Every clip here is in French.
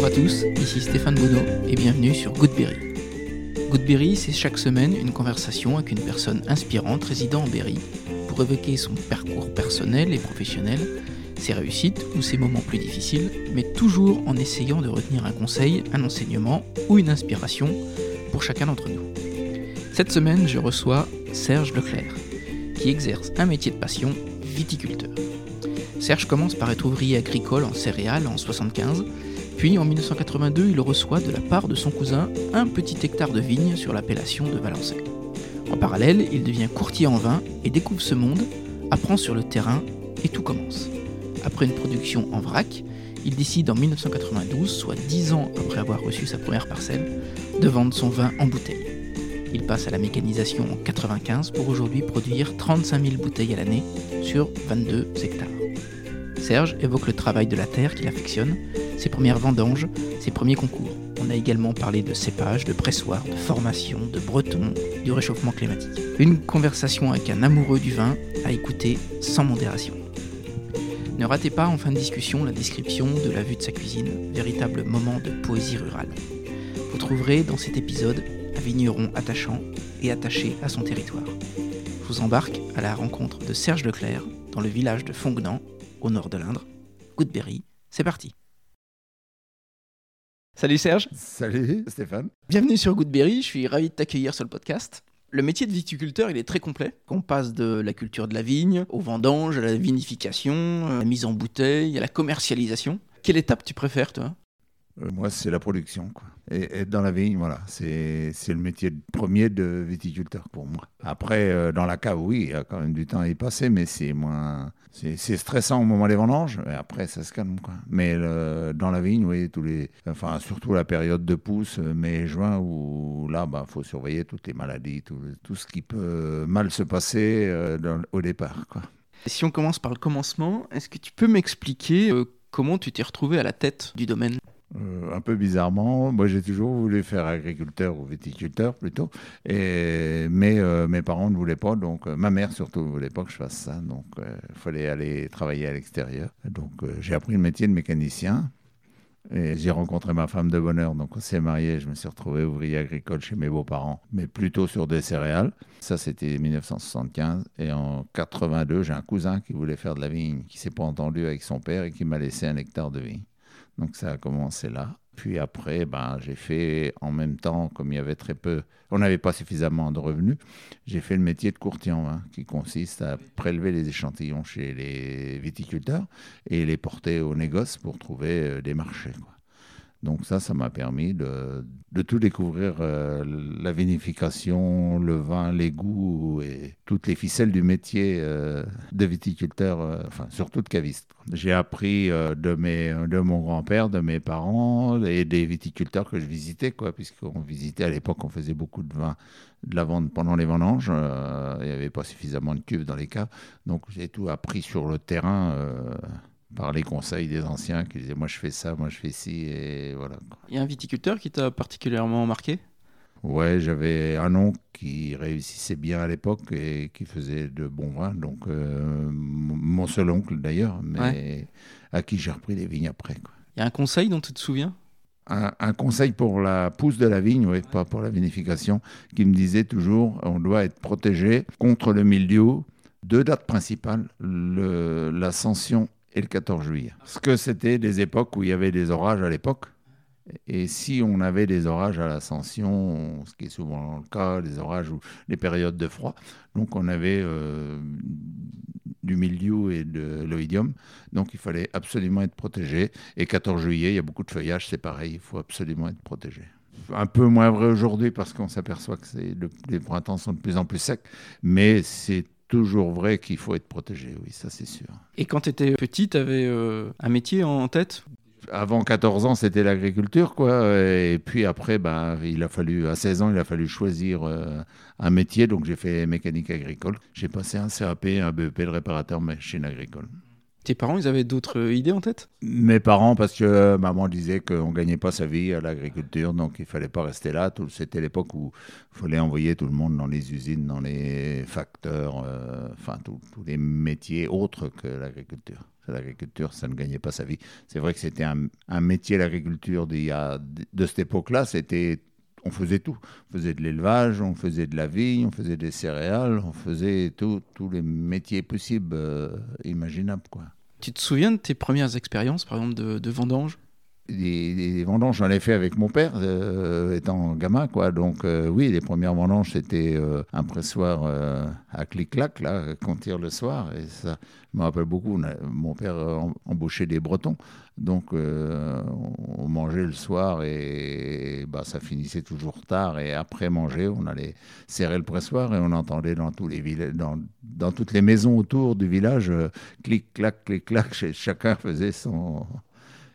Bonjour à tous, ici Stéphane Bonneau et bienvenue sur Goodberry. Goodberry, c'est chaque semaine une conversation avec une personne inspirante résidant en Berry pour évoquer son parcours personnel et professionnel, ses réussites ou ses moments plus difficiles, mais toujours en essayant de retenir un conseil, un enseignement ou une inspiration pour chacun d'entre nous. Cette semaine, je reçois Serge Leclerc, qui exerce un métier de passion, viticulteur. Serge commence par être ouvrier agricole en céréales en 75, puis en 1982, il reçoit de la part de son cousin un petit hectare de vigne sur l'appellation de Valençay. En parallèle, il devient courtier en vin et découvre ce monde, apprend sur le terrain et tout commence. Après une production en vrac, il décide en 1992, soit 10 ans après avoir reçu sa première parcelle, de vendre son vin en bouteille. Il passe à la mécanisation en 95 pour aujourd'hui produire 35 000 bouteilles à l'année sur 22 hectares. Serge évoque le travail de la terre qu'il affectionne, ses premières vendanges, ses premiers concours. On a également parlé de cépage, de pressoir, de formation, de breton, du réchauffement climatique. Une conversation avec un amoureux du vin à écouter sans modération. Ne ratez pas en fin de discussion la description de la vue de sa cuisine, véritable moment de poésie rurale. Vous trouverez dans cet épisode un vigneron attachant et attaché à son territoire. Je vous embarque à la rencontre de Serge Leclerc dans le village de Fonguenant, au nord de l'Indre. Goodberry, c'est parti. Salut Serge. Salut Stéphane. Bienvenue sur Goodberry, je suis ravi de t'accueillir sur le podcast. Le métier de viticulteur, il est très complet. On passe de la culture de la vigne, au vendange, à la vinification, à la mise en bouteille, à la commercialisation. Quelle étape tu préfères, toi? euh, moi, c'est la production. Quoi. Et être dans la vigne, voilà, c'est le métier premier de viticulteur pour moi. Après, euh, dans la cave, oui, il y a quand même du temps à y passer, mais c'est moins. C'est stressant au moment des vendanges, et après, ça se calme. Quoi. Mais dans la vigne, oui, tous les, enfin, surtout la période de pousse, mai juin, où là, il bah, faut surveiller toutes les maladies, tout, ce qui peut mal se passer euh, au départ. Quoi. Si on commence par le commencement, est-ce que tu peux m'expliquer comment tu t'es retrouvé à la tête du domaine? Euh, un peu bizarrement, moi j'ai toujours voulu faire agriculteur ou viticulteur plutôt, mais euh, mes parents ne voulaient pas, donc euh, ma mère surtout ne voulait pas que je fasse ça, donc il fallait aller travailler à l'extérieur. Donc j'ai appris le métier de mécanicien, et j'ai rencontré ma femme de bonheur, donc on s'est marié, je me suis retrouvé ouvrier agricole chez mes beaux-parents, mais plutôt sur des céréales. Ça, c'était 1975. Et en 82, j'ai un cousin qui voulait faire de la vigne, qui s'est pas entendu avec son père et qui m'a laissé un hectare de vigne. Donc ça a commencé là. Puis après, ben, j'ai fait en même temps, comme il y avait très peu, on n'avait pas suffisamment de revenus, j'ai fait le métier de courtier en vin, qui consiste à prélever les échantillons chez les viticulteurs et les porter au négoce pour trouver euh, des marchés. Donc ça, ça m'a permis de, tout découvrir, euh, la vinification, le vin, les goûts et toutes les ficelles du métier euh, de viticulteur, euh, enfin surtout de caviste. J'ai appris de, mes, de mon grand-père, de mes parents et des viticulteurs que je visitais, quoi, puisqu'on visitait à l'époque, on faisait beaucoup de vin de la pendant les vendanges. il n'y avait pas suffisamment de cuves dans les caves, donc j'ai tout appris sur le terrain par les conseils des anciens qui disaient moi je fais ça, moi je fais ci, et voilà. Il y a un viticulteur qui t'a particulièrement marqué? Ouais, j'avais un oncle qui réussissait bien à l'époque et qui faisait de bons vins, donc euh, mon seul oncle d'ailleurs, mais à qui j'ai repris les vignes après. Il y a un conseil dont tu te souviens? Un, conseil pour la pousse de la vigne, ouais, pas pour la vinification, qui me disait toujours on doit être protégé contre le mildiou. Deux dates principales, l'ascension et le 14 juillet. Parce que c'était des époques où il y avait des orages à l'époque. Et si on avait des orages à l'ascension, ce qui est souvent le cas, des orages ou les périodes de froid, donc on avait euh, du milieu et de l'oïdium, donc il fallait absolument être protégé. Et 14 juillet, il y a beaucoup de feuillage, c'est pareil, il faut absolument être protégé. Un peu moins vrai aujourd'hui parce qu'on s'aperçoit que les printemps sont de plus en plus secs, mais c'est toujours vrai qu'il faut être protégé, oui, ça c'est sûr. Et quand tu étais petit, tu avais euh, un métier en tête? Avant 14 ans, c'était l'agriculture, quoi. Et puis après, ben, il a fallu, à 16 ans, il a fallu choisir euh, un métier. Donc j'ai fait mécanique agricole. J'ai passé un CAP, un BEP de réparateur machine agricole. Tes parents, ils avaient d'autres idées en tête? Mes parents, parce que maman disait qu'on ne gagnait pas sa vie à l'agriculture, donc il ne fallait pas rester là. C'était l'époque où il fallait envoyer tout le monde dans les usines, dans les facteurs, euh, enfin tous les métiers autres que l'agriculture. L'agriculture, ça ne gagnait pas sa vie. C'est vrai que c'était un, métier, l'agriculture, de, cette époque-là, c'était on faisait tout. On faisait de l'élevage, on faisait de la vigne, on faisait des céréales, on faisait tous les métiers possibles, euh, imaginables. Quoi. Tu te souviens de tes premières expériences, par exemple, de, vendange des, vendanges, j'en ai fait avec mon père, euh, étant gamin, quoi. Donc, euh, oui, les premières vendanges, c'était euh, un pressoir à clic-clac, là, qu'on tire le soir. Et ça me rappelle beaucoup. mon père embauchait des Bretons. Donc, on, mangeait le soir et, bah, ça finissait toujours tard. Et après manger, on allait serrer le pressoir et on entendait dans toutes les maisons autour du village, clic-clac, clic-clac, chacun faisait son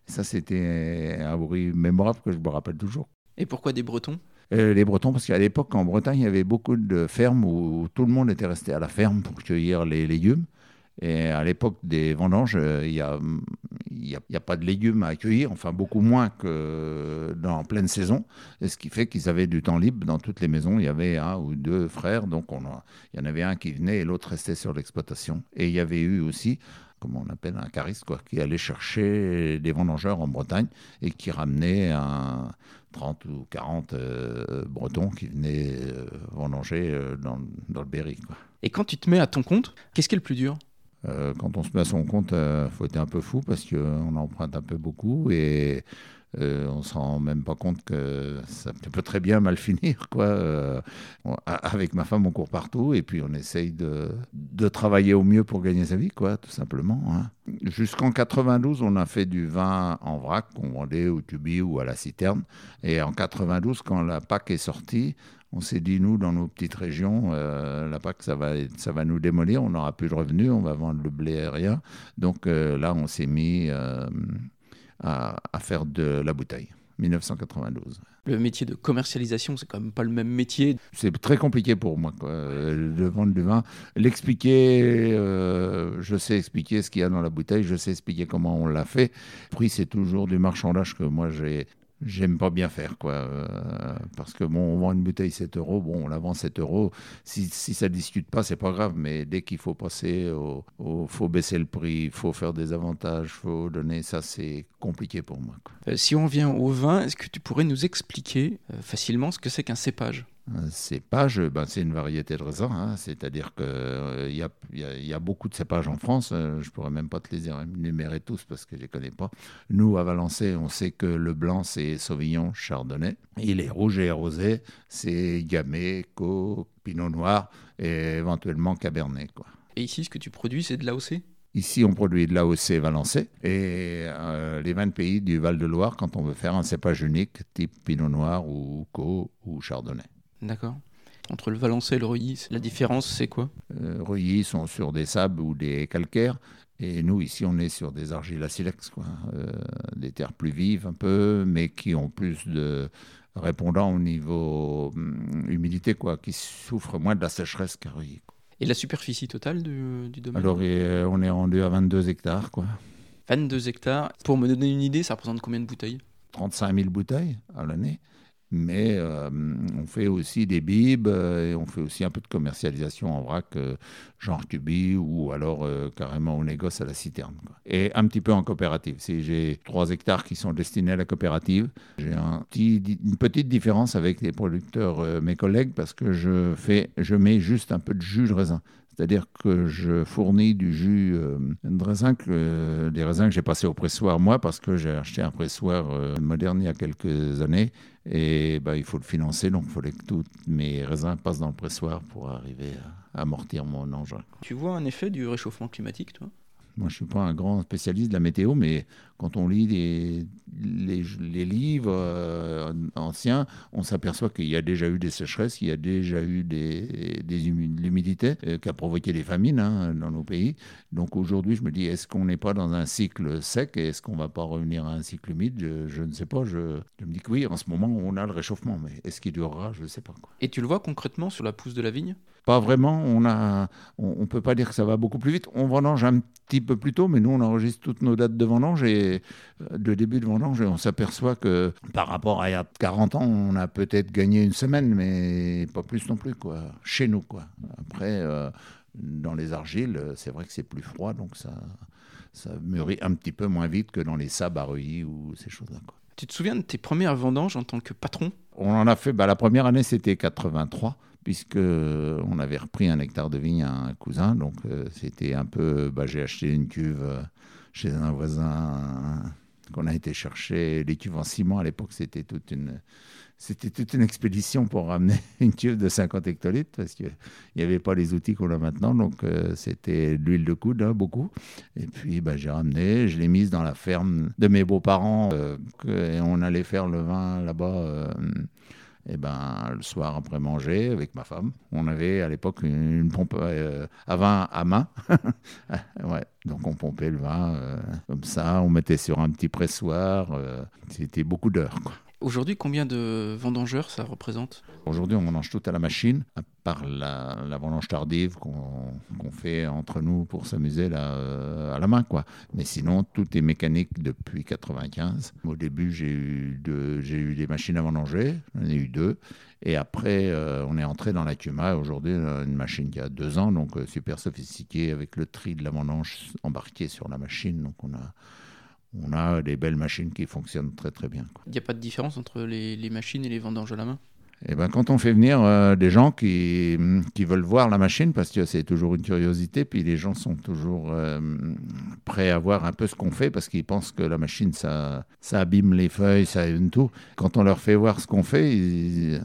ça, c'était un bruit mémorable que je me rappelle toujours. Et pourquoi des Bretons? Euh, Les Bretons, parce qu'à l'époque, en Bretagne, il y avait beaucoup de fermes où tout le monde était resté à la ferme pour cueillir les légumes. Et à l'époque des vendanges, euh, il n'y a, y a, pas de légumes à cueillir, enfin beaucoup moins que dans pleine saison. Et ce qui fait qu'ils avaient du temps libre dans toutes les maisons. Il y avait un ou deux frères, donc on il y en avait un qui venait et l'autre restait sur l'exploitation. Et il y avait eu aussi comme on appelle un cariste, quoi, qui allait chercher des vendangeurs en Bretagne et qui ramenait un 30 ou 40 euh, Bretons qui venaient euh, vendanger euh, dans, dans, le Berry. Quoi. Et quand tu te mets à ton compte, qu'est-ce qui est le plus dur? Quand on se met à son compte, il faut être un peu fou parce qu'on emprunte un peu beaucoup et euh, on ne se rend même pas compte que ça peut très bien mal finir. Quoi. Euh, avec ma femme, on court partout et puis on essaye de, de travailler au mieux pour gagner sa vie, quoi, tout simplement. Hein. Jusqu'en 92, on a fait du vin en vrac qu'on vendait au tubi ou à la citerne. Et en 92, quand la PAC est sortie, on s'est dit, nous, dans nos petites régions, euh, la PAC, ça va, ça va nous démolir, on n'aura plus de revenus, on va vendre le blé aérien. Donc là, on s'est mis à, faire de la bouteille. 1992. Le métier de commercialisation, c'est quand même pas le même métier. C'est très compliqué pour moi quoi, de vendre du vin. L'expliquer, euh, je sais expliquer ce qu'il y a dans la bouteille, je sais expliquer comment on l'a fait. Le prix, c'est toujours du marchandage que moi j'ai j'aime pas bien faire, quoi. Euh, parce que bon, on vend une bouteille 7 euros, bon, on la vend 7 euros. Si, si ça discute pas, c'est pas grave, mais dès qu'il faut passer au, faut baisser le prix, faut faire des avantages, faut donner, ça c'est compliqué pour moi. Euh, si on vient au vin, est-ce que tu pourrais nous expliquer euh, facilement ce que c'est qu'un cépage? Cépage, ben, c'est une variété de raisin, hein. c'est-à-dire qu'il euh, y, a, y, a, beaucoup de cépages en France, euh, je ne pourrais même pas te les énumérer tous parce que je ne les connais pas. Nous, à Valençay, on sait que le blanc, c'est Sauvignon, Chardonnay, et les rouges et rosés, c'est Gamay, Co, Pinot Noir et éventuellement Cabernet. Quoi. Et ici, ce que tu produis, c'est de l'AOC Ici, on produit de l'AOC Valençay et euh, les 20 pays du Val-de-Loire quand on veut faire un cépage unique type Pinot Noir ou Co ou Chardonnay. D'accord. Entre le Valençay et le Reuilly, la différence, c'est quoi? Euh, Reuilly sont sur des sables ou des calcaires. Et nous, ici, on est sur des argiles à silex, quoi. Euh, des terres plus vives un peu, mais qui ont plus de répondants au niveau hum, humidité, quoi, qui souffrent moins de la sécheresse qu'à Reuilly. Et la superficie totale du, domaine? Alors, euh, on est rendu à 22 hectares, quoi. 22 hectares. Pour me donner une idée, ça représente combien de bouteilles? 35 000 bouteilles à l'année mais euh, on fait aussi des bibes euh, et on fait aussi un peu de commercialisation en vrac, euh, genre cubi ou alors carrément on négoce à la citerne. Et un petit peu en coopérative. Si j'ai trois hectares qui sont destinés à la coopérative, j'ai une petite différence avec les producteurs, mes collègues, parce que je, fais, je mets juste un peu de jus de raisin. C'est-à-dire que je fournis du jus de raisin, que, des raisins que j'ai passés au pressoir moi, parce que j'ai acheté un pressoir moderne il y a quelques années et bah, il faut le financer, donc il fallait que tous mes raisins passent dans le pressoir pour arriver à amortir mon engin. Tu vois un effet du réchauffement climatique, toi? Moi, je ne suis pas un grand spécialiste de la météo, mais quand on lit les, les, livres euh, anciens, on s'aperçoit qu'il y a déjà eu des sécheresses, qu'il y a déjà eu des, des l'humidité euh, qui a provoqué des famines hein, dans nos pays. Donc aujourd'hui, je me dis, est-ce qu'on n'est pas dans un cycle sec et est-ce qu'on ne va pas revenir à un cycle humide? Je, ne sais pas. Je, je, me dis que oui, en ce moment, on a le réchauffement, mais est-ce qu'il durera? Je ne sais pas. Quoi. Et tu le vois concrètement sur la pousse de la vigne? Pas vraiment. On ne on, on peut pas dire que ça va beaucoup plus vite. On vendange un petit peu plus tôt, mais nous, on enregistre toutes nos dates de vendange et euh, de début de vendange, et on s'aperçoit que par rapport à il y a 40 ans, on a peut-être gagné une semaine, mais pas plus non plus, quoi, chez nous. Quoi. Après, euh, dans les argiles, c'est vrai que c'est plus froid, donc ça, ça mûrit un petit peu moins vite que dans les sables à ou ces choses-là. Tu te souviens de tes premières vendanges en tant que patron? On en a fait, bah, la première année c'était 83 puisque on avait repris un hectare de vigne à un cousin. Donc euh, c'était un peu, bah, j'ai acheté une cuve euh, chez un voisin qu'on a été chercher. En ciment à l'époque, c'était toute une, c'était toute une expédition pour ramener une cuve de 50 hectolitres parce qu'il n'y avait pas les outils qu'on a maintenant. Donc euh, c'était l'huile de coude, hein, beaucoup. Et puis bah, j'ai ramené, je l'ai mise dans la ferme de mes beaux-parents et on allait faire le vin là-bas et eh ben, le soir après manger avec ma femme, on avait à l'époque une, pompe euh, à vin à main. ouais, donc on pompait le vin euh, comme ça, on mettait sur un petit pressoir. Euh, c'était beaucoup d'heures. Aujourd'hui, combien de vendangeurs ça représente? Aujourd'hui, on vendange tout à la machine, à part la, vendange tardive qu'on fait entre nous pour s'amuser à la main. quoi. Mais sinon, tout est mécanique depuis 95. Au début, j'ai eu, des machines à vendanger, j'en ai eu deux. Et après, euh, on est entré dans la Cuma. Aujourd'hui, une machine qui a deux ans, donc euh, super sophistiquée, avec le tri de la vendange embarqué sur la machine. Donc on a on a des belles machines qui fonctionnent très très bien. Il n'y a pas de différence entre les, machines et les vendanges à la main? Eh ben, quand on fait venir euh, des gens qui, qui, veulent voir la machine, parce que c'est toujours une curiosité, puis les gens sont toujours euh, prêts à voir un peu ce qu'on fait, parce qu'ils pensent que la machine, ça, ça abîme les feuilles, ça abîme tout. Quand on leur fait voir ce qu'on fait, ils,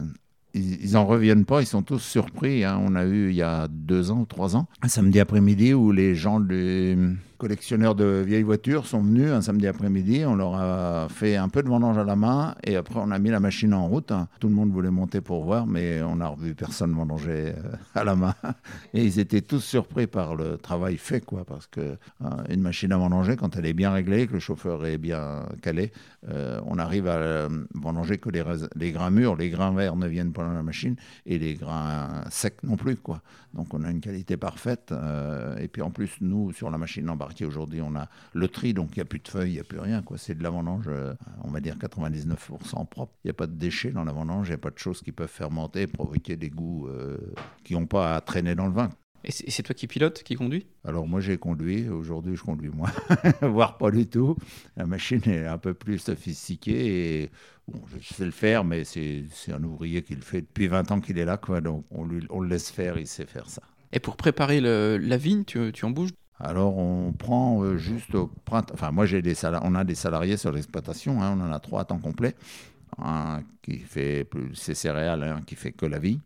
ils n'en reviennent pas, ils sont tous surpris. Hein. On a eu il y a deux ans ou trois ans, un samedi après-midi où les gens du collectionneurs de vieilles voitures sont venus un samedi après-midi. On leur a fait un peu de vendange à la main et après on a mis la machine en route. Tout le monde voulait monter pour voir, mais on n'a revu personne vendanger euh, à la main. Et ils étaient tous surpris par le travail fait, quoi, parce que euh, une machine à vendanger, quand elle est bien réglée, que le chauffeur est bien calé, euh, on arrive à vendanger que les, grains mûrs, les grains verts ne viennent pas dans la machine et les grains secs non plus, quoi. Donc on a une qualité parfaite. et puis en plus, nous, sur la machine embarquée, Aujourd'hui, on a le tri, donc il n'y a plus de feuilles, il n'y a plus rien. C'est de la vendange, euh, on va dire 99% propre. Il n'y a pas de déchets dans la vendange, il n'y a pas de choses qui peuvent fermenter, provoquer des goûts euh, qui n'ont pas à traîner dans le vin. Et c'est toi qui pilote, qui conduit Alors moi j'ai conduit, aujourd'hui je conduis moins, voire pas du tout. La machine est un peu plus sophistiquée et bon, je sais le faire, mais c'est un ouvrier qui le fait depuis 20 ans qu'il est là, quoi, donc on, lui, on le laisse faire, il sait faire ça. Et pour préparer la vigne, tu, tu en bouges? Alors on prend euh, juste au printemps. Enfin, moi j'ai des on a des salariés sur l'exploitation. Hein, on en a trois à temps complet. Un qui fait ses céréales, un qui fait que la vie,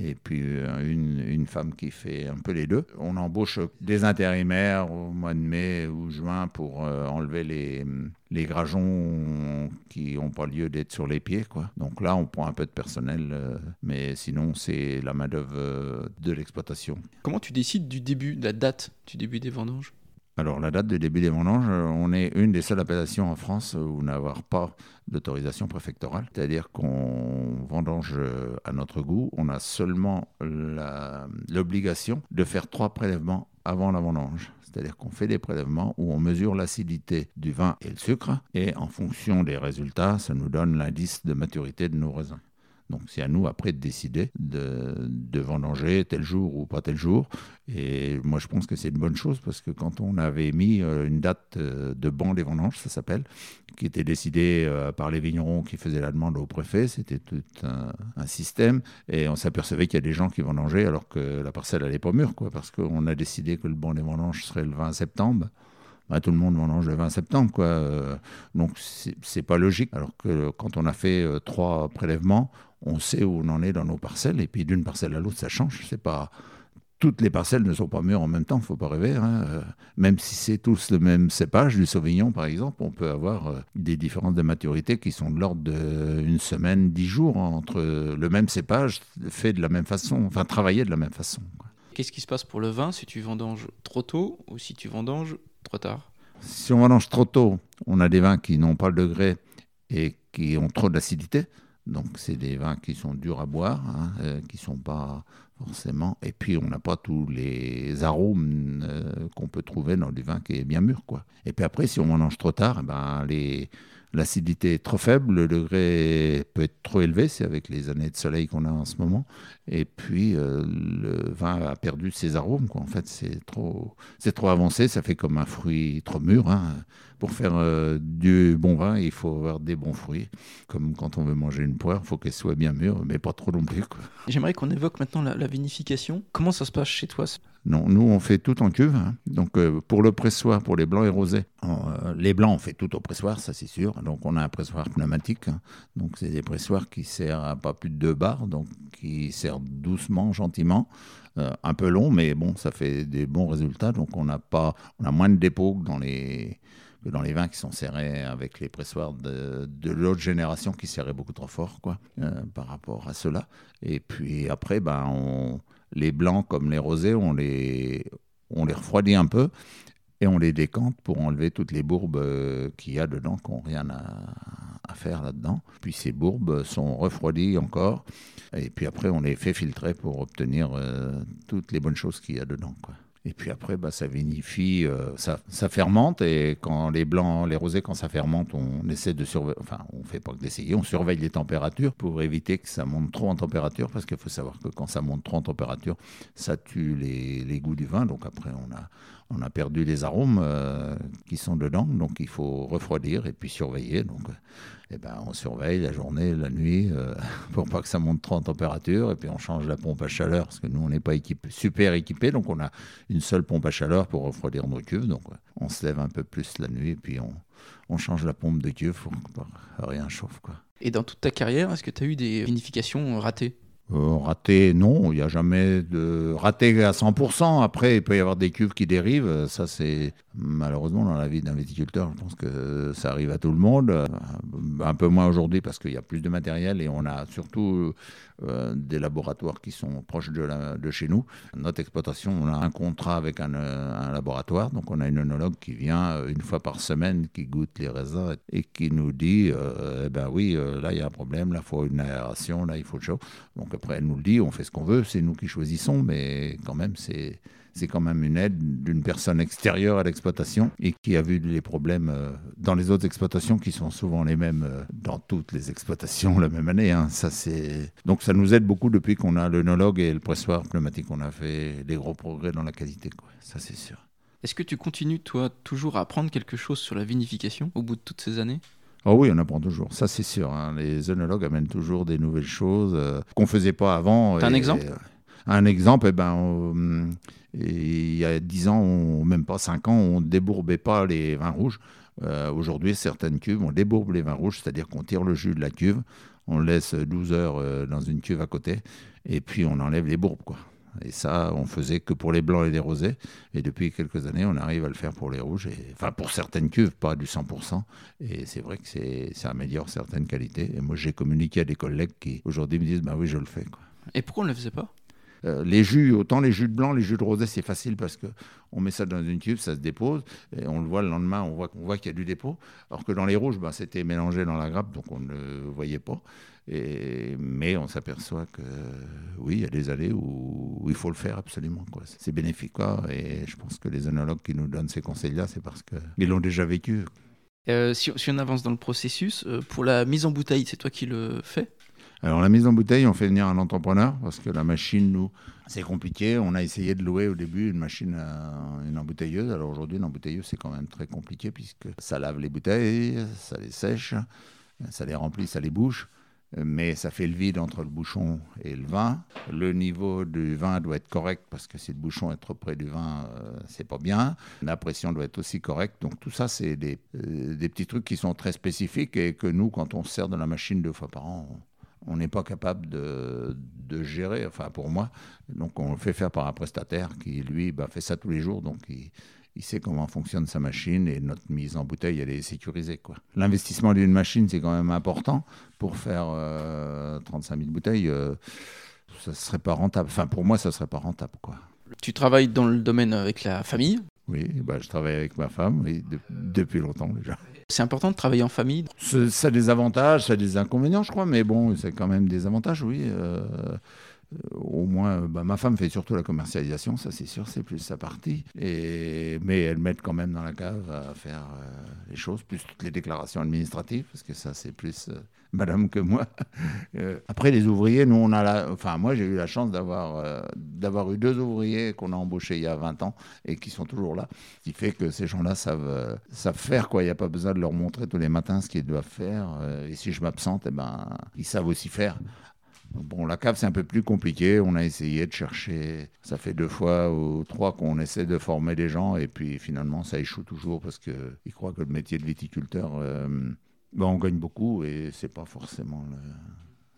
et puis euh, une, une, femme qui fait un peu les deux. On embauche des intérimaires au mois de mai ou juin pour euh, enlever les, les grageons qui n'ont pas lieu d'être sur les pieds. Quoi. Donc là, on prend un peu de personnel, euh, mais sinon, c'est la main-d'œuvre de l'exploitation. Comment tu décides du début, de la date du début des vendanges? Alors la date de début des vendanges, on est une des seules appellations en France où n'avoir pas d'autorisation préfectorale, c'est-à-dire qu'on vendange à notre goût, on a seulement l'obligation de faire trois prélèvements avant la vendange. C'est-à-dire qu'on fait des prélèvements où on mesure l'acidité du vin et le sucre, et en fonction des résultats, ça nous donne l'indice de maturité de nos raisins. Donc c'est à nous après de décider de, vendanger tel jour ou pas tel jour. Et moi je pense que c'est une bonne chose parce que quand on avait mis euh, une date euh, de banc des vendanges, ça s'appelle, qui était décidée euh, par les vignerons qui faisaient la demande au préfet, c'était tout un, système. Et on s'apercevait qu'il y a des gens qui vendangeaient alors que la parcelle n'allait pas mûre, quoi, parce qu'on a décidé que le banc des vendanges serait le 20 septembre. Bah, tout le monde vendange le 20 septembre. Quoi. Donc, c'est pas logique. Alors que quand on a fait trois prélèvements, on sait où on en est dans nos parcelles, et puis d'une parcelle à l'autre, ça change. C'est pas toutes les parcelles ne sont pas mûres en même temps, il faut pas rêver. Hein. Euh, même si c'est tous le même cépage, du Sauvignon par exemple, on peut avoir euh, des différences de maturité qui sont de l'ordre d'une semaine, dix jours entre le même cépage fait de la même façon, enfin travaillé de la même façon. Qu'est-ce qui se passe pour le vin si tu vendanges trop tôt ou si tu vendanges trop tard? Si on vendange trop tôt, on a des vins qui n'ont pas le degré et qui ont trop d'acidité. Donc c'est des vins qui sont durs à boire, hein, euh, qui sont pas forcément. Et puis on n'a pas tous les arômes euh, qu'on peut trouver dans du vin qui est bien mûr, quoi. Et puis après, si on mange trop tard, eh ben les L'acidité est trop faible, le degré peut être trop élevé, c'est avec les années de soleil qu'on a en ce moment. Et puis euh, le vin a perdu ses arômes. Quoi. En fait, c'est trop, c'est trop avancé, ça fait comme un fruit trop mûr. Hein. Pour faire euh, du bon vin, il faut avoir des bons fruits. Comme quand on veut manger une poire, il faut qu'elle soit bien mûre, mais pas trop non plus. J'aimerais qu'on évoque maintenant la, vinification. Comment ça se passe chez toi Non, nous on fait tout en cuve. Hein. Donc euh, pour le pressoir, pour les blancs et rosés, les blancs on fait tout au pressoir, ça c'est sûr. Donc on a un pressoir pneumatique. Hein. Donc c'est des pressoirs qui servent à pas plus de 2 bars, donc qui servent doucement, gentiment. Euh, un peu long, mais bon, ça fait des bons résultats. Donc on a pas, on a moins de dépôts que dans les dans les vins qui sont serrés avec les pressoirs de, l'autre génération qui serraient beaucoup trop fort, quoi, euh, par rapport à cela. Et puis après, ben, on, les blancs comme les rosés, on les, on les refroidit un peu et on les décante pour enlever toutes les bourbes euh, qu'il y a dedans, qui n'ont rien à, faire là-dedans. Puis ces bourbes sont refroidies encore, et puis après on les fait filtrer pour obtenir euh, toutes les bonnes choses qu'il y a dedans. Quoi. Et puis après, bah, ça vinifie, euh, ça, fermente. Et quand les blancs, les rosés, quand ça fermente, on essaie de surveiller, enfin, on fait pas que d'essayer, on surveille les températures pour éviter que ça monte trop en température. Parce qu'il faut savoir que quand ça monte trop en température, ça tue les, les goûts du vin. Donc après, on a, on a perdu les arômes euh, qui sont dedans, donc il faut refroidir et puis surveiller. Donc, euh, eh ben, on surveille la journée, la nuit, euh, pour pas que ça monte trop en température, et puis on change la pompe à chaleur, parce que nous, on n'est pas super équipé, donc on a une seule pompe à chaleur pour refroidir nos cuves. Donc on se lève un peu plus la nuit, et puis on, on change la pompe de cuve pour que rien chauffe. Quoi. Et dans toute ta carrière, est-ce que tu as eu des vinifications ratées? Euh, raté, non, il n'y a jamais de raté à 100%. Après, il peut y avoir des cuves qui dérivent. Ça, c'est malheureusement dans la vie d'un viticulteur. Je pense que ça arrive à tout le monde. Un peu moins aujourd'hui parce qu'il y a plus de matériel et on a surtout euh, des laboratoires qui sont proches de, chez nous. Notre exploitation, on a un contrat avec un, laboratoire. Donc, on a une œnologue qui vient euh, une fois par semaine, qui goûte les raisins et qui nous dit eh ben oui, là, il y a un problème, là, il faut une aération, là, il faut chaud. Donc, après, elle nous le dit, on fait ce qu'on veut, c'est nous qui choisissons, mais quand même, c'est c'est quand même une aide d'une personne extérieure à l'exploitation et qui a vu les problèmes euh, dans les autres exploitations qui sont souvent les mêmes euh, dans toutes les exploitations la même année. Hein. Ça, c'est... Donc ça nous aide beaucoup depuis qu'on a l'œnologue et le pressoir pneumatique. On a fait des gros progrès dans la qualité, ça c'est sûr. Est-ce que tu continues, toi, toujours à apprendre quelque chose sur la vinification au bout de toutes ces années? Oh oui, on apprend toujours, ça c'est sûr. Hein. Les œnologues amènent toujours des nouvelles choses euh, qu'on ne faisait pas avant. T'as un exemple Un exemple, eh ben, il y a 10 ans, même pas 5 ans, on ne débourbait pas les vins rouges. Euh, aujourd'hui, certaines cuves, on débourbe les vins rouges, c'est-à-dire qu'on tire le jus de la cuve, on le laisse 12 heures euh, dans une cuve à côté, et puis on enlève les bourbes. Quoi. Et ça, on faisait que pour les blancs et les rosés. Et depuis quelques années, on arrive à le faire pour les rouges. Et, enfin, pour certaines cuves, pas du 100%. Et c'est vrai que ça améliore certaines qualités. Et moi, j'ai communiqué à des collègues qui aujourd'hui me disent Bah oui, je le fais. Quoi. Et pourquoi on ne le faisait pas? Euh, les jus, autant les jus de blanc, les jus de rosé, c'est facile parce que on met ça dans une cuve, ça se dépose, et on le voit le lendemain, on voit, voit qu'il y a du dépôt. Alors que dans les rouges, ben, c'était mélangé dans la grappe, donc on ne le voyait pas. Et, mais on s'aperçoit que oui, il y a des années où, il faut le faire absolument. C'est bénéfique. Quoi. Et je pense que les œnologues qui nous donnent ces conseils-là, c'est parce qu'ils l'ont déjà vécu. Euh, si, on avance dans le processus, euh, pour la mise en bouteille, c'est toi qui le fais? Alors la mise en bouteille, on fait venir un entrepreneur parce que la machine, nous, c'est compliqué. On a essayé de louer au début une machine, une embouteilleuse. Alors aujourd'hui, une embouteilleuse, c'est quand même très compliqué puisque ça lave les bouteilles, ça les sèche, ça les remplit, ça les bouche mais ça fait le vide entre le bouchon et le vin. Le niveau du vin doit être correct parce que si le bouchon est trop près du vin, euh, c'est pas bien. La pression doit être aussi correcte. Donc tout ça, c'est des, euh, des, petits trucs qui sont très spécifiques et que nous, quand on sert de la machine deux fois par an, on n'est pas capable de, de, gérer. Enfin, pour moi, donc on le fait faire par un prestataire qui, lui, bah, fait ça tous les jours. Donc il sait comment fonctionne sa machine et notre mise en bouteille, elle est sécurisée. L'investissement d'une machine, c'est quand même important. Pour faire 35 euh, 000 bouteilles, euh, ça ne serait pas rentable. Enfin, pour moi, ça ne serait pas rentable. Quoi. Tu travailles dans le domaine avec la famille? Oui, bah, je travaille avec ma femme oui, depuis longtemps déjà. C'est important de travailler en famille? Ça a des avantages, ça a des inconvénients, je crois, mais bon, c'est quand même des avantages, oui. Euh, au moins, bah, ma femme fait surtout la commercialisation, ça c'est sûr, c'est plus sa partie. Et, mais elle m'aide quand même dans la cave à faire euh, les choses, plus toutes les déclarations administratives, parce que ça c'est plus euh, madame que moi. Euh, après, les ouvriers, nous on a la, enfin moi j'ai eu la chance d'avoir d'avoir eu deux ouvriers qu'on a embauchés il y a 20 ans et qui sont toujours là, ce qui fait que ces gens-là savent, savent faire quoi. Il n'y a pas besoin de leur montrer tous les matins ce qu'ils doivent faire. et si je m'absente, eh ben ils savent aussi faire. Bon, la cave, c'est un peu plus compliqué. On a essayé de chercher. Ça fait deux fois ou trois qu'on essaie de former des gens. Et puis finalement, ça échoue toujours parce qu'ils croient que le métier de viticulteur, euh, ben, on gagne beaucoup et c'est pas forcément le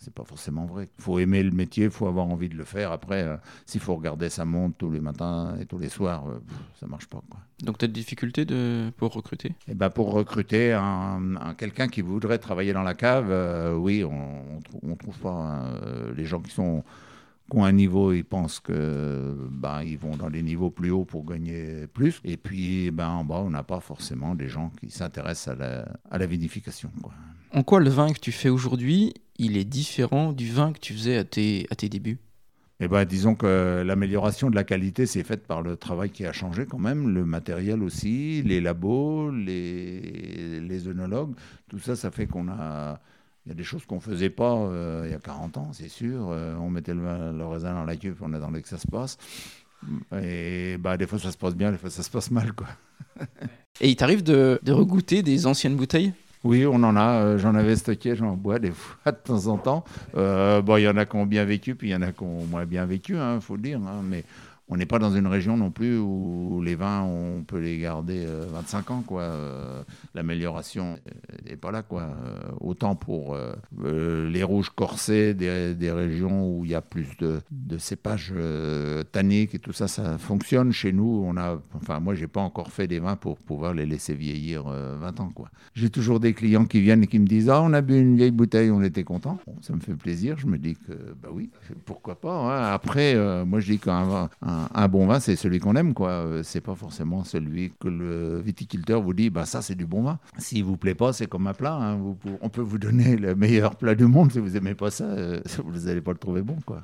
c'est pas forcément vrai. Il faut aimer le métier, il faut avoir envie de le faire. Après, euh, s'il faut regarder sa montre tous les matins et tous les soirs, ça euh, ça marche pas. Quoi. Donc, tu as des difficultés de... pour recruter? Eh ben, Pour recruter un, quelqu'un qui voudrait travailler dans la cave, euh, oui, on ne trouve pas. Hein. les gens qui sont ont un niveau, ils pensent que ben, ils vont dans les niveaux plus hauts pour gagner plus. Et puis ben, en bas, on n'a pas forcément des gens qui s'intéressent à la, à la vinification. Quoi. En quoi le vin que tu fais aujourd'hui, il est différent du vin que tu faisais à tes, à tes débuts eh ben, disons que l'amélioration de la qualité, c'est faite par le travail qui a changé quand même, le matériel aussi, les labos, les, les œnologues, tout ça, ça fait qu'on a... Il y a des choses qu'on ne faisait pas euh, il y a 40 ans, c'est sûr. Euh, on mettait le, le, raisin dans la cuve, on attendait que ça se passe. Et bah, des fois, ça se passe bien, des fois, ça se passe mal. Quoi. Et il t'arrive de, de regoûter des anciennes bouteilles? Oui, on en a. Euh, j'en avais stocké, j'en bois des fois de temps en temps. Euh, bon, il y en a qui ont bien vécu, puis il y en a qui ont moins bien vécu, il hein, faut le dire. Hein, mais on n'est pas dans une région non plus où les vins, on peut les garder 25 euh, ans. quoi. Euh, l'amélioration n'est pas là. quoi. Euh, autant pour les rouges corsés des, régions où il y a plus de, cépages tanniques et tout ça, ça fonctionne. Chez nous, on a, enfin, moi, j'ai pas encore fait des vins pour pouvoir les laisser vieillir 20 ans. quoi. J'ai toujours des clients qui viennent et qui me disent Ah, on a bu une vieille bouteille, on était content. ça me fait plaisir. Je me dis que, bah oui, pourquoi pas. Hein. Après, moi, je dis qu'un un, bon vin, c'est celui qu'on aime, quoi. Euh, c'est pas forcément celui que le viticulteur vous dit, bah ça c'est du bon vin. S'il vous plaît pas, c'est comme un plat. Hein. on peut vous donner le meilleur plat du monde, si vous aimez pas ça, euh, vous n'allez pas le trouver bon, quoi.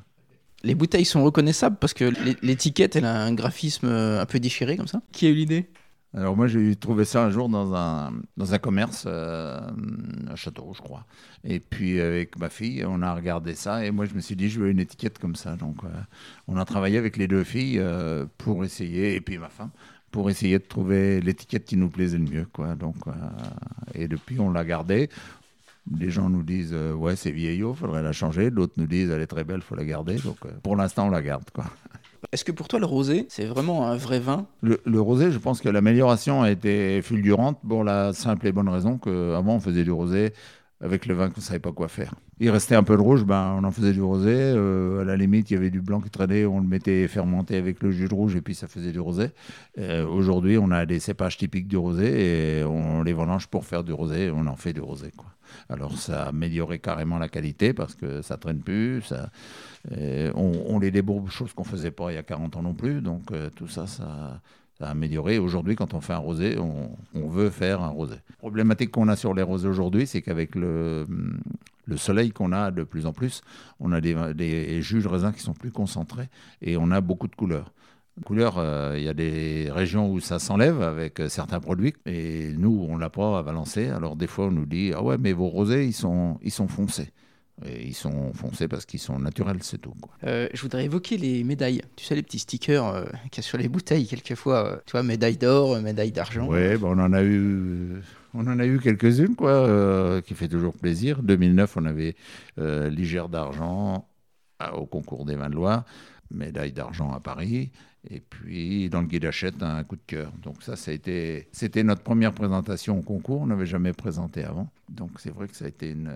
Les bouteilles sont reconnaissables parce que l'étiquette, elle a un graphisme euh, un peu déchiré comme ça. Qui a eu l'idée? Alors moi j'ai trouvé ça un jour dans un, dans un commerce euh, à Château, je crois. Et puis avec ma fille, on a regardé ça et moi je me suis dit je veux une étiquette comme ça. Donc euh, on a travaillé avec les deux filles euh, pour essayer, et puis ma femme, pour essayer de trouver l'étiquette qui nous plaisait le mieux. Quoi. Donc, et depuis on l'a gardée. Les gens nous disent ouais c'est vieillot, faudrait la changer. D'autres nous disent elle est très belle, faut la garder. Donc pour l'instant on la garde. Quoi. Est-ce que pour toi, le rosé, c'est vraiment un vrai vin? Le, rosé, je pense que l'amélioration a été fulgurante pour la simple et bonne raison qu'avant, on faisait du rosé avec le vin qu'on ne savait pas quoi faire. Il restait un peu de rouge, ben, on en faisait du rosé. Euh, à la limite, il y avait du blanc qui traînait, on le mettait fermenté avec le jus de rouge et puis ça faisait du rosé. Euh, aujourd'hui, on a des cépages typiques du rosé et on les vendange pour faire du rosé. On en fait du rosé. Quoi. Alors ça a amélioré carrément la qualité parce que ça traîne plus. Ça, on, les débourbe, chose qu'on faisait pas il y a 40 ans non plus. Donc euh, tout ça, ça, a amélioré. Aujourd'hui, quand on fait un rosé, on, veut faire un rosé. La problématique qu'on a sur les rosés aujourd'hui, c'est qu'avec le, le soleil qu'on a de plus en plus, on a des, des jus de raisin qui sont plus concentrés et on a beaucoup de couleurs. Couleur, euh, il y a des régions où ça s'enlève avec euh, certains produits et nous, on l'a pas à Valencer. Alors des fois, on nous dit ah ouais, mais vos rosés, ils sont, ils sont foncés. Et ils sont foncés parce qu'ils sont naturels, c'est tout. Euh, je voudrais évoquer les médailles. Tu sais, les petits stickers qu'il y a sur les bouteilles, quelquefois. tu vois, médaille d'or, médaille d'argent. Oui, on en a eu, on en a eu quelques-unes, quoi, qui fait toujours plaisir. 2009, on avait Ligère d'argent au concours des vins de Loire, médaille d'argent à Paris. Et puis, dans le guide un coup de cœur. Donc ça, c'était notre première présentation au concours. On n'avait jamais présenté avant. Donc c'est vrai que ça a été, une,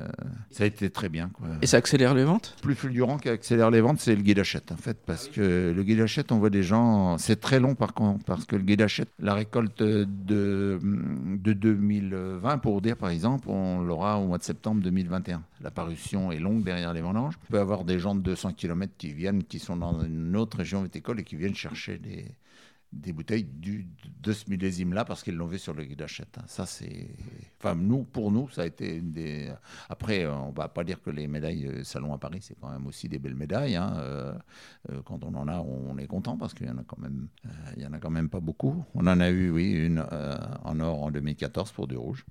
ça a été très bien. Quoi. Et ça accélère les ventes? Plus fulgurant qui accélère les ventes, c'est le guide Hachette, en fait. Parce que le guide Hachette, on voit des gens... C'est très long, par contre, parce que le guide Hachette, la récolte de, de 2020, pour dire, par exemple, on l'aura au mois de septembre 2021. La parution est longue derrière les vendanges. On peut avoir des gens de 200 km qui viennent, qui sont dans une autre région viticole et qui viennent chercher des, des bouteilles du, de ce millésime-là parce qu'ils l'ont vu sur le guide d'achète. Ça, c'est. Enfin, nous, pour nous, ça a été une des. Après, on va pas dire que les médailles euh, Salon à Paris, c'est quand même aussi des belles médailles. Hein. Euh, euh, quand on en a, on est content parce qu'il y en a quand même, il y en a quand même pas beaucoup. On en a eu, oui, une en or en 2014 pour du rouge.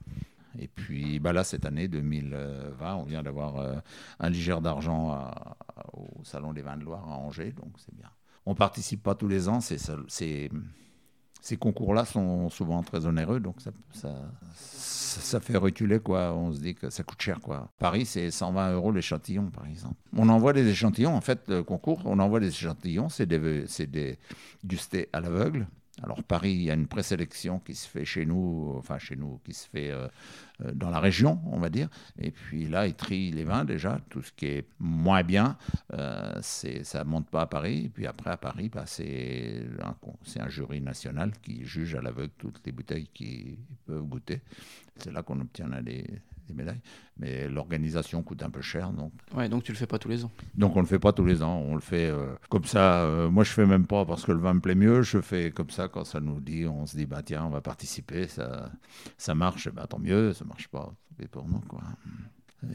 Et puis bah là, cette année 2020, on vient d'avoir un ligère d'argent au Salon des Vins de Loire à Angers, donc c'est bien. On participe pas tous les ans, c'est ces concours-là sont souvent très onéreux, donc ça, ça, fait reculer, quoi. On se dit que ça coûte cher, quoi. Paris, c'est 120 euros l'échantillon, par exemple. On envoie des échantillons, en fait, le concours, on envoie des échantillons, c'est des, des, du à l'aveugle. Alors Paris, il y a une présélection qui se fait chez nous, enfin chez nous, qui se fait euh, euh, dans la région, on va dire. Et puis là, ils trient les vins déjà, tout ce qui est moins bien, euh, ça ne monte pas à Paris. Et puis après, à Paris, bah, c'est un, un, jury national qui juge à l'aveugle toutes les bouteilles qu'ils peuvent goûter. C'est là qu'on obtient les, médailles. Mais l'organisation coûte un peu cher. Donc... Ouais, donc tu le fais pas tous les ans. Donc on le fait pas tous les ans. On le fait euh, comme ça. Euh, moi, je fais même pas parce que le vin me plaît mieux. Je fais comme ça quand ça nous dit, on se dit, bah tiens, on va participer. Ça, ça marche, bah, tant mieux. Ça marche pas, c'est pour nous. Quoi.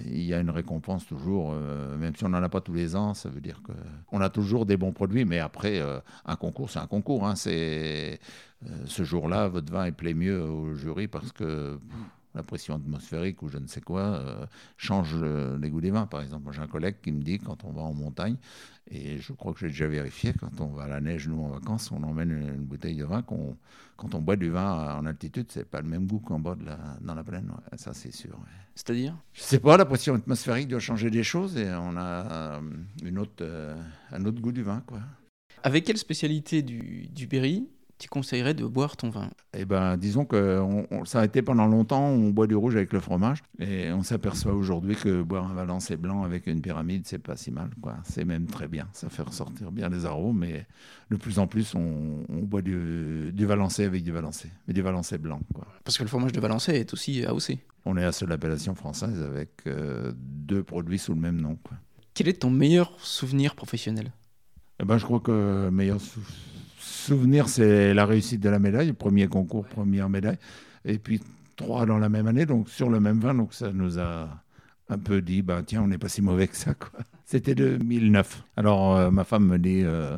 Il y a une récompense toujours, euh, même si on n'en a pas tous les ans, ça veut dire qu'on a toujours des bons produits, mais après, un concours, c'est un concours. Hein, c'est, ce jour-là, votre vin il plaît mieux au jury parce que la pression atmosphérique ou je ne sais quoi euh, change les goûts des vins. Par exemple, j'ai un collègue qui me dit quand on va en montagne, et je crois que j'ai déjà vérifié, quand on va à la neige, nous en vacances, on emmène une, bouteille de vin. quand on boit du vin en altitude, c'est pas le même goût qu'on boit dans la plaine. ça, c'est sûr. C'est-à-dire? Je sais pas, la pression atmosphérique doit changer des choses et on a euh, une autre, euh, un autre goût du vin. Quoi. Avec quelle spécialité du, du Berry? Tu conseillerais de boire ton vin? Eh ben, disons que ça a été pendant longtemps, on boit du rouge avec le fromage, et on s'aperçoit aujourd'hui que boire un Valençay blanc avec une pyramide, c'est pas si mal, quoi. C'est même très bien, ça fait ressortir bien les arômes, mais de plus en plus, on, boit du, du Valençay avec du Valençay, mais du Valençay blanc, quoi. Parce que le fromage de Valençay est aussi AOC. On est à seule appellation française avec euh, deux produits sous le même nom, quoi. Quel est ton meilleur souvenir professionnel? Eh ben, je crois que meilleur souvenir souvenir, c'est la réussite de la médaille, premier concours, première médaille, et puis trois dans la même année, donc sur le même vin, donc ça nous a un peu dit, bah, tiens, on n'est pas si mauvais que ça. C'était 2009. Alors euh, ma femme me dit euh,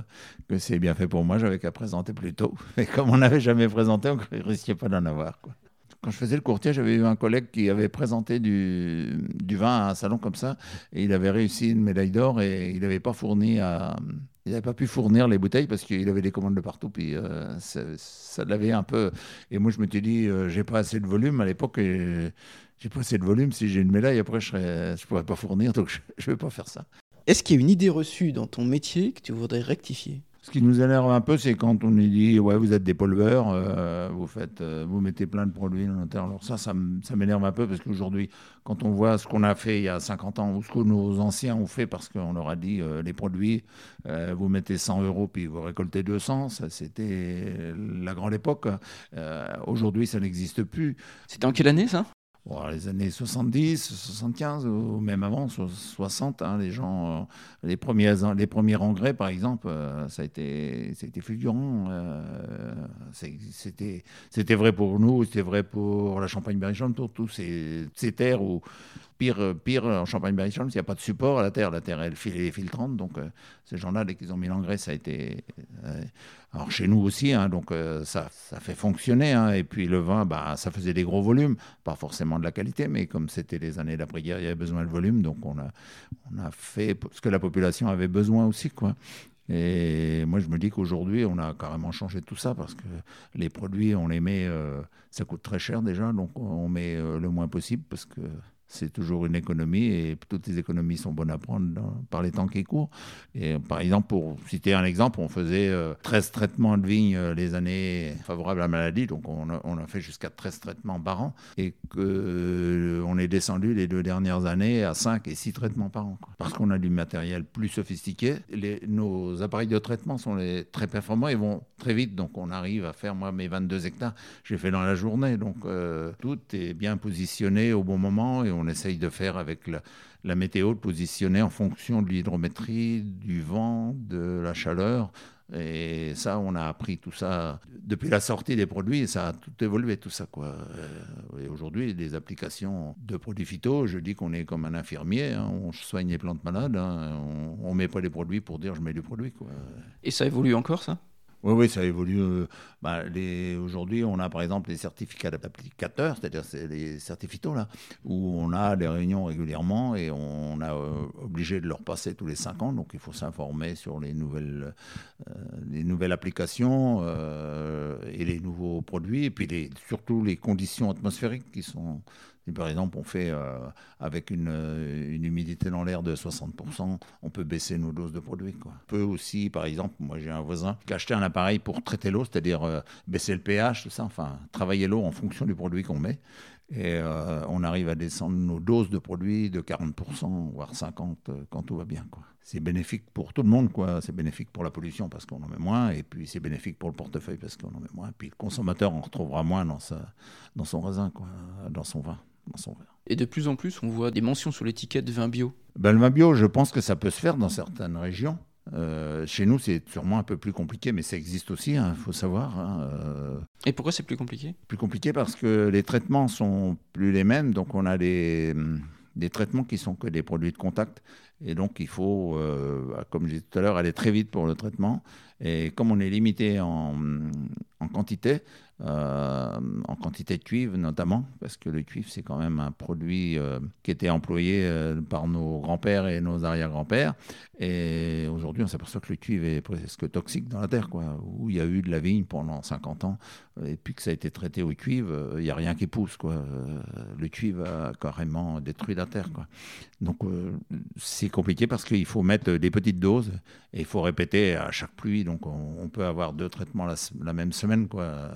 que c'est bien fait pour moi, j'avais qu'à présenter plus tôt. Et comme on n'avait jamais présenté, on ne risquait pas d'en avoir. Quand je faisais le courtier, j'avais eu un collègue qui avait présenté du, vin à un salon comme ça, et il avait réussi une médaille d'or, et il n'avait pas fourni à, il n'avait pas pu fournir les bouteilles parce qu'il avait des commandes de partout. Puis euh, ça, l'avait un peu. Et moi, je me suis dit, euh, j'ai pas assez de volume. À l'époque, j'ai pas assez de volume. Si j'ai une médaille, après, je ne pourrais pas fournir. Donc, je ne vais pas faire ça. Est-ce qu'il y a une idée reçue dans ton métier que tu voudrais rectifier? Ce qui nous énerve un peu, c'est quand on nous dit ouais vous êtes des polveurs, euh, vous faites, euh, vous mettez plein de produits dans l'intérieur. Alors ça, ça, m'énerve un peu parce qu'aujourd'hui, quand on voit ce qu'on a fait il y a 50 ans ou ce que nos anciens ont fait, parce qu'on leur a dit euh, les produits, vous mettez 100 euros puis vous récoltez 200, ça c'était la grande époque. Aujourd'hui, ça n'existe plus. C'était en quelle année ça? Les années 70, 75 ou même avant, 60, hein, les gens, euh, les, premiers, les premiers engrais par exemple, euh, ça, a été, ça fulgurant. Euh, c'était, c'était vrai pour nous, c'était vrai pour la Champagne-Berrichonne, pour tous ces terres où Pire, pire en Champagne-Berrichonne, il n'y a pas de support à la terre. La terre, elle est filtrante. Donc, euh, ces gens-là, dès qu'ils ont mis l'engrais, ça a été. Euh, alors, chez nous aussi, hein, donc euh, ça, ça fait fonctionner. Hein. et puis, le vin, bah, ça faisait des gros volumes. Pas forcément de la qualité, mais comme c'était les années d'après-guerre, il y avait besoin de volume. Donc, on a, fait ce que la population avait besoin aussi. Et moi, je me dis qu'aujourd'hui, on a carrément changé tout ça parce que les produits, on les met, ça coûte très cher déjà, donc on met le moins possible parce que c'est toujours une économie et toutes les économies sont bonnes à prendre par les temps qui courent. Et par exemple, pour citer un exemple, on faisait 13 euh, traitements de vignes euh, les années favorables à la maladie, donc on a, fait jusqu'à 13 traitements par an et qu'on euh, est descendu les deux dernières années à 5 et 6 traitements par an. Parce qu'on a du matériel plus sophistiqué. Les, nos appareils de traitement sont les, très performants et vont très vite, donc on arrive à faire, moi, mes 22 hectares, j'ai fait dans la journée. Donc tout est bien positionné au bon moment on essaye de faire avec la, météo, de positionner en fonction de l'hydrométrie, du vent, de la chaleur, Et ça, on a appris tout ça depuis la sortie des produits, ça a tout évolué, tout ça. Quoi. Et aujourd'hui, des applications de produits phyto, je dis qu'on est comme un infirmier, hein, on soigne les plantes malades, hein, on ne met pas les produits pour dire je mets du produit. Quoi. Et ça évolue encore, ça? Oui, oui, ça évolue. Euh, bah, aujourd'hui, on a par exemple des certificats d'applicateurs, c'est-à-dire les certificats là, où on a des réunions régulièrement et on a euh, obligé de leur passer tous les cinq ans. Donc, il faut s'informer sur les nouvelles, euh, les nouvelles applications et les nouveaux produits, et puis les, surtout les conditions atmosphériques qui sont par exemple on fait avec une, une, humidité dans l'air de 60%, on peut baisser nos doses de produits. On peut aussi, par exemple, moi j'ai un voisin qui a acheté un appareil pour traiter l'eau, c'est-à-dire euh, baisser le pH, tout ça, enfin travailler l'eau en fonction du produit qu'on met. Et euh, on arrive à descendre nos doses de produits de 40%, voire 50% euh, quand tout va bien. C'est bénéfique pour tout le monde, quoi. C'est bénéfique pour la pollution parce qu'on en met moins, et puis c'est bénéfique pour le portefeuille parce qu'on en met moins. Et puis le consommateur en retrouvera moins dans, sa, dans son raisin, quoi, dans son vin. Dans son verre. Et de plus en plus, on voit des mentions sur l'étiquette de vin bio. Ben, le vin bio, je pense que ça peut se faire dans certaines régions. Euh, chez nous, c'est sûrement un peu plus compliqué, mais ça existe aussi, il hein, faut savoir. Hein, euh. Et pourquoi c'est plus compliqué? Plus compliqué parce que les traitements sont plus les mêmes, donc on a des, des traitements qui sont que des produits de contact, et donc il faut, euh, comme je disais tout à l'heure, aller très vite pour le traitement. Et comme on est limité en, en quantité, euh, en quantité de cuivre notamment, parce que le cuivre c'est quand même un produit euh, qui était employé euh, par nos grands-pères et nos arrière-grands-pères. Et aujourd'hui on s'aperçoit que le cuivre est presque toxique dans la terre, quoi, où il y a eu de la vigne pendant 50 ans, et puis que ça a été traité au cuivre, il n'y a rien qui pousse. Quoi. Le cuivre a carrément détruit la terre. Quoi. Donc c'est compliqué parce qu'il faut mettre des petites doses et il faut répéter à chaque pluie. Donc on, peut avoir deux traitements la, même semaine. Quoi.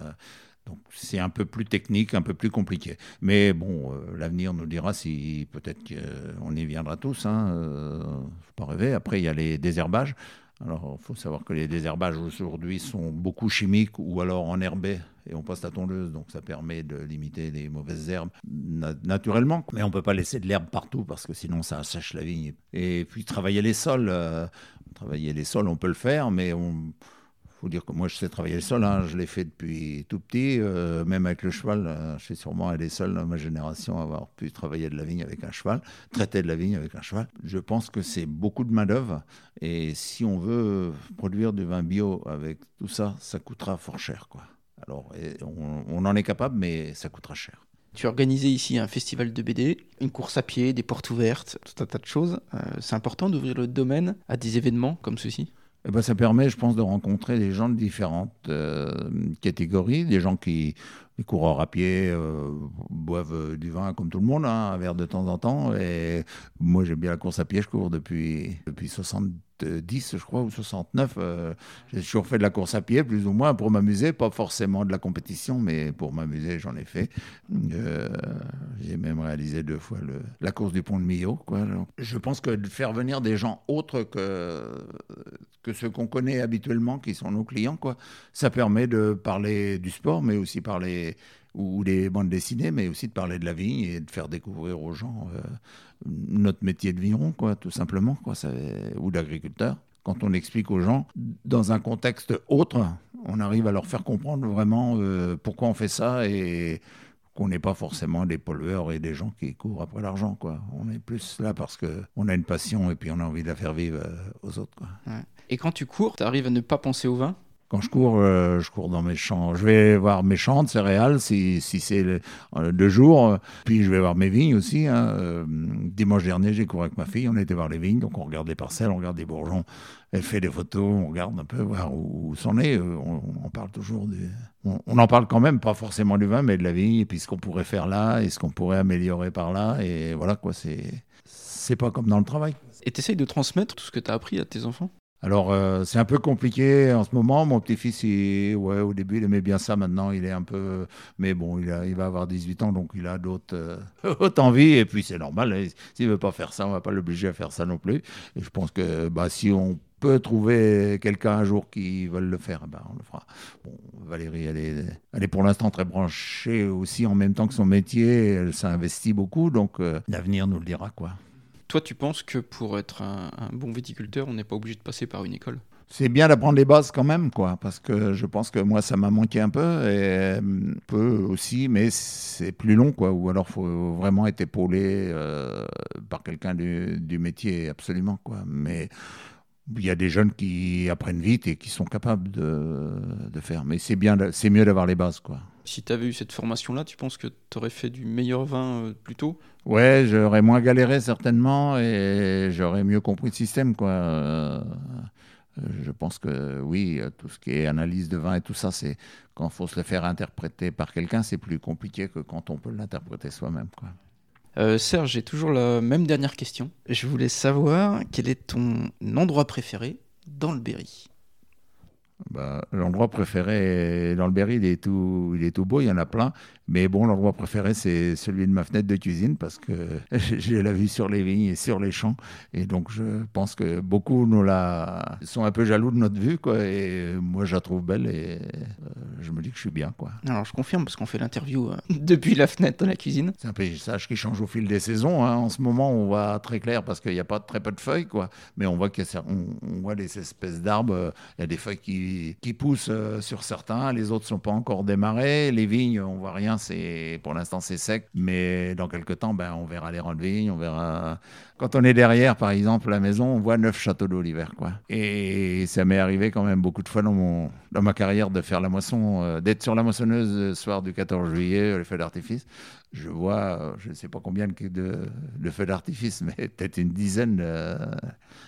Donc c'est un peu plus technique, un peu plus compliqué. Mais bon, euh, l'avenir nous dira si peut-être qu'on y viendra tous. Hein, euh, faut pas rêver. Après, il y a les désherbages. Alors, il faut savoir que les désherbages aujourd'hui sont beaucoup chimiques ou alors en herbé et on passe la tondeuse, donc ça permet de limiter les mauvaises herbes naturellement. Mais on ne peut pas laisser de l'herbe partout parce que sinon ça sèche la vigne. Et puis travailler les sols, euh, travailler les sols, on peut le faire, mais on faut dire que moi, je sais travailler le sol. Hein. Je l'ai fait depuis tout petit, euh, même avec le cheval. Euh, je suis sûrement des seuls dans ma génération à avoir pu travailler de la vigne avec un cheval, traiter de la vigne avec un cheval. Je pense que c'est beaucoup de main-d'œuvre. Et si on veut produire du vin bio avec tout ça, ça coûtera fort cher. Quoi. Alors, on, en est capable, mais ça coûtera cher. Tu as organisé ici un festival de BD, une course à pied, des portes ouvertes, tout un tas de choses. Euh, c'est important d'ouvrir le domaine à des événements comme ceci eh ben, ça permet, je pense, de rencontrer des gens de différentes euh, catégories, des gens qui, les coureurs à pied, euh, boivent du vin comme tout le monde, hein, un verre de temps en temps. Et moi, j'aime bien la course à pied, je cours depuis, depuis 60 10, je crois, ou 69. Euh, j'ai toujours fait de la course à pied, plus ou moins, pour m'amuser, pas forcément de la compétition, mais pour m'amuser, j'en ai fait. Euh, j'ai même réalisé deux fois le, la course du pont de Millau. Quoi. je pense que de faire venir des gens autres que, que ceux qu'on connaît habituellement, qui sont nos clients, quoi, ça permet de parler du sport, mais aussi parler ou des bandes dessinées, mais aussi de parler de la vigne et de faire découvrir aux gens euh, notre métier de vigneron, quoi, tout simplement, quoi, ou d'agriculteur. Quand on explique aux gens, dans un contexte autre, on arrive à leur faire comprendre vraiment euh, pourquoi on fait ça et qu'on n'est pas forcément des pollueurs et des gens qui courent après l'argent. On est plus là parce qu'on a une passion et puis on a envie de la faire vivre euh, aux autres. Et quand tu cours, tu arrives à ne pas penser au vin? Quand je cours, euh, je cours dans mes champs. Je vais voir mes champs de céréales si, si c'est le, euh, jour. Puis je vais voir mes vignes aussi. Hein. Euh, dimanche dernier, j'ai couru avec ma fille. On était voir les vignes. Donc on regarde les parcelles, on regarde les bourgeons. Elle fait des photos, on regarde un peu voir où, c'en est. On, parle toujours du. On, on, en parle quand même, pas forcément du vin, mais de la vigne. Et puis ce qu'on pourrait faire là et ce qu'on pourrait améliorer par là. Et voilà quoi, c'est. C'est pas comme dans le travail. Et tu essayes de transmettre tout ce que tu as appris à tes enfants? Alors, euh, c'est un peu compliqué en ce moment. Mon petit-fils, ouais, au début, il aimait bien ça. Maintenant, il est un peu. Mais bon, il, va avoir 18 ans, donc il a d'autres euh, envies. Et puis, c'est normal. Hein. S'il ne veut pas faire ça, on ne va pas l'obliger à faire ça non plus. Et je pense que bah, si on peut trouver quelqu'un un jour qui veut le faire, ben on le fera. Bon, Valérie, elle est, elle est pour l'instant très branchée aussi en même temps que son métier. Elle s'investit beaucoup, donc euh, l'avenir nous le dira, quoi. Toi, tu penses que pour être un, bon viticulteur, on n'est pas obligé de passer par une école? C'est bien d'apprendre les bases quand même, quoi, parce que je pense que moi, ça m'a manqué un peu, et un peu aussi, mais c'est plus long, quoi, ou alors faut vraiment être épaulé euh, par quelqu'un du, du, métier, absolument, quoi. Mais il y a des jeunes qui apprennent vite et qui sont capables de, de faire, mais c'est bien, c'est mieux d'avoir les bases, quoi. Si tu avais eu cette formation-là, tu penses que tu aurais fait du meilleur vin euh, plus tôt? Ouais, j'aurais moins galéré certainement et j'aurais mieux compris le système, quoi. Euh, je pense que oui, tout ce qui est analyse de vin et tout ça, c'est quand il faut se le faire interpréter par quelqu'un, c'est plus compliqué que quand on peut l'interpréter soi-même. Euh, Serge, j'ai toujours la même dernière question. Je voulais savoir quel est ton endroit préféré dans le Berry bah, L'endroit préféré dans le Berry, est, tout, il est tout beau, il y en a plein. Mais bon, l'endroit préféré, c'est celui de ma fenêtre de cuisine parce que j'ai la vue sur les vignes et sur les champs. Et donc, je pense que beaucoup nous la... sont un peu jaloux de notre vue. Quoi, et moi, je la trouve belle et euh, je me dis que je suis bien. Quoi. Alors, je confirme parce qu'on fait l'interview euh, depuis la fenêtre de la cuisine. C'est un paysage qui change au fil des saisons. Hein. En ce moment, on voit très clair parce qu'il n'y a pas très peu de feuilles. Quoi. Mais on voit, qu'il on, voit des espèces d'arbres. Il y a des feuilles qui, qui poussent euh, sur certains, les autres ne sont pas encore démarrés. Les vignes, on voit rien pour l'instant c'est sec, mais dans quelques temps, ben, on verra les vignes, on verra. Quand on est derrière, par exemple, la maison, on voit neuf châteaux d'eau l'hiver, quoi. Et ça m'est arrivé quand même beaucoup de fois dans mon dans ma carrière de faire la moisson, euh, d'être sur la moissonneuse le soir du 14 juillet, le feu d'artifice je vois, je ne sais pas combien de, de, feux d'artifice, mais peut-être une dizaine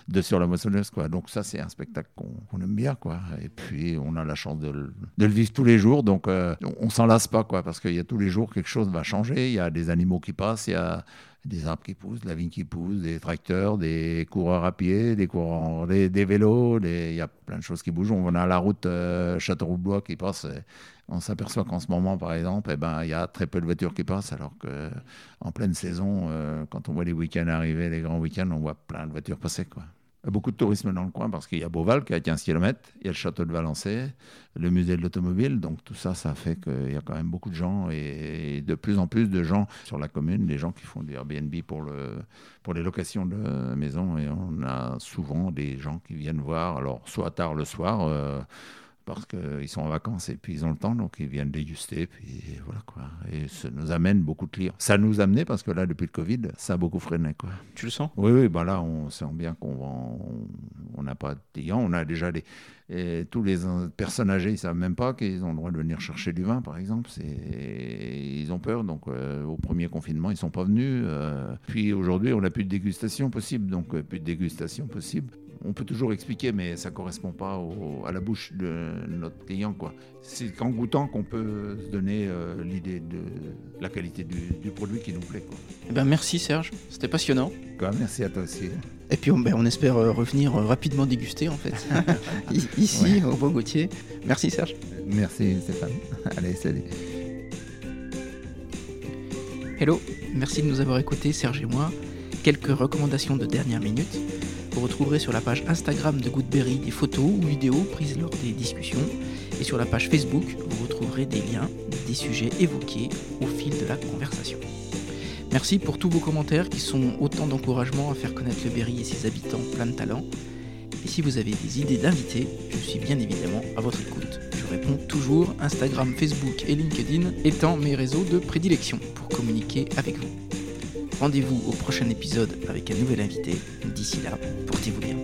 de, sur la moissonneuse. Quoi. Donc ça, c'est un spectacle qu'on aime bien. Quoi. Et puis, on a la chance de, le vivre tous les jours, donc euh, on s'en lasse pas, quoi, parce qu'il y a tous les jours quelque chose va changer. Il y a des animaux qui passent, il y a des arbres qui poussent, de la vigne qui pousse, des tracteurs, des coureurs à pied, des coureurs, des, vélos, il y a plein de choses qui bougent. On a la route euh, Châteauroux-Blois qui passe. On s'aperçoit qu'en ce moment, par exemple, eh ben, il y a très peu de voitures qui passent, alors qu'en pleine saison, euh, quand on voit les week-ends arriver, les grands week-ends, on voit plein de voitures passer. Quoi. Beaucoup de tourisme dans le coin parce qu'il y a Beauval qui a 15 km, il y a le château de Valençay, le musée de l'automobile. Donc tout ça, ça fait qu'il y a quand même beaucoup de gens et de plus en plus de gens sur la commune, des gens qui font du Airbnb pour les locations de maisons. Et on a souvent des gens qui viennent voir, alors soit tard le soir. Euh, parce qu'ils sont en vacances et puis ils ont le temps, donc ils viennent déguster, puis voilà quoi. Et ça nous amène beaucoup de clients. Ça nous a amené parce que là, depuis le Covid, ça a beaucoup freiné quoi. Tu le sens? Oui, oui, bah là, on sent bien qu'on on n'a pas de clients. On a déjà les, et tous les personnes âgées, ils savent même pas qu'ils ont le droit de venir chercher du vin, par exemple. Ils ont peur, donc euh, au premier confinement, ils sont pas venus. Euh. puis aujourd'hui, on n'a plus de dégustation possible, donc euh, plus de dégustation possible on peut toujours expliquer, mais ça ne correspond pas à la bouche de notre client. C'est qu'en goûtant qu'on peut se donner euh, l'idée de la qualité du, produit qui nous plaît. Eh ben, merci Serge, c'était passionnant. merci à toi aussi. Et puis on, ben, on espère euh, revenir euh, rapidement déguster en fait, ici au Beau Gauthier. Merci Serge. Merci Stéphane. Allez, salut. Hello, merci de nous avoir écoutés Serge et moi. Quelques recommandations de dernière minute. Vous retrouverez sur la page Instagram de Goodberry des photos ou vidéos prises lors des discussions. Et sur la page Facebook, vous retrouverez des liens des sujets évoqués au fil de la conversation. Merci pour tous vos commentaires qui sont autant d'encouragement à faire connaître le Berry et ses habitants plein de talent. Et si vous avez des idées d'invités, je suis bien évidemment à votre écoute. Je réponds toujours, Instagram, Facebook et LinkedIn étant mes réseaux de prédilection pour communiquer avec vous. Rendez-vous au prochain épisode avec un nouvel invité. D'ici là, portez-vous bien.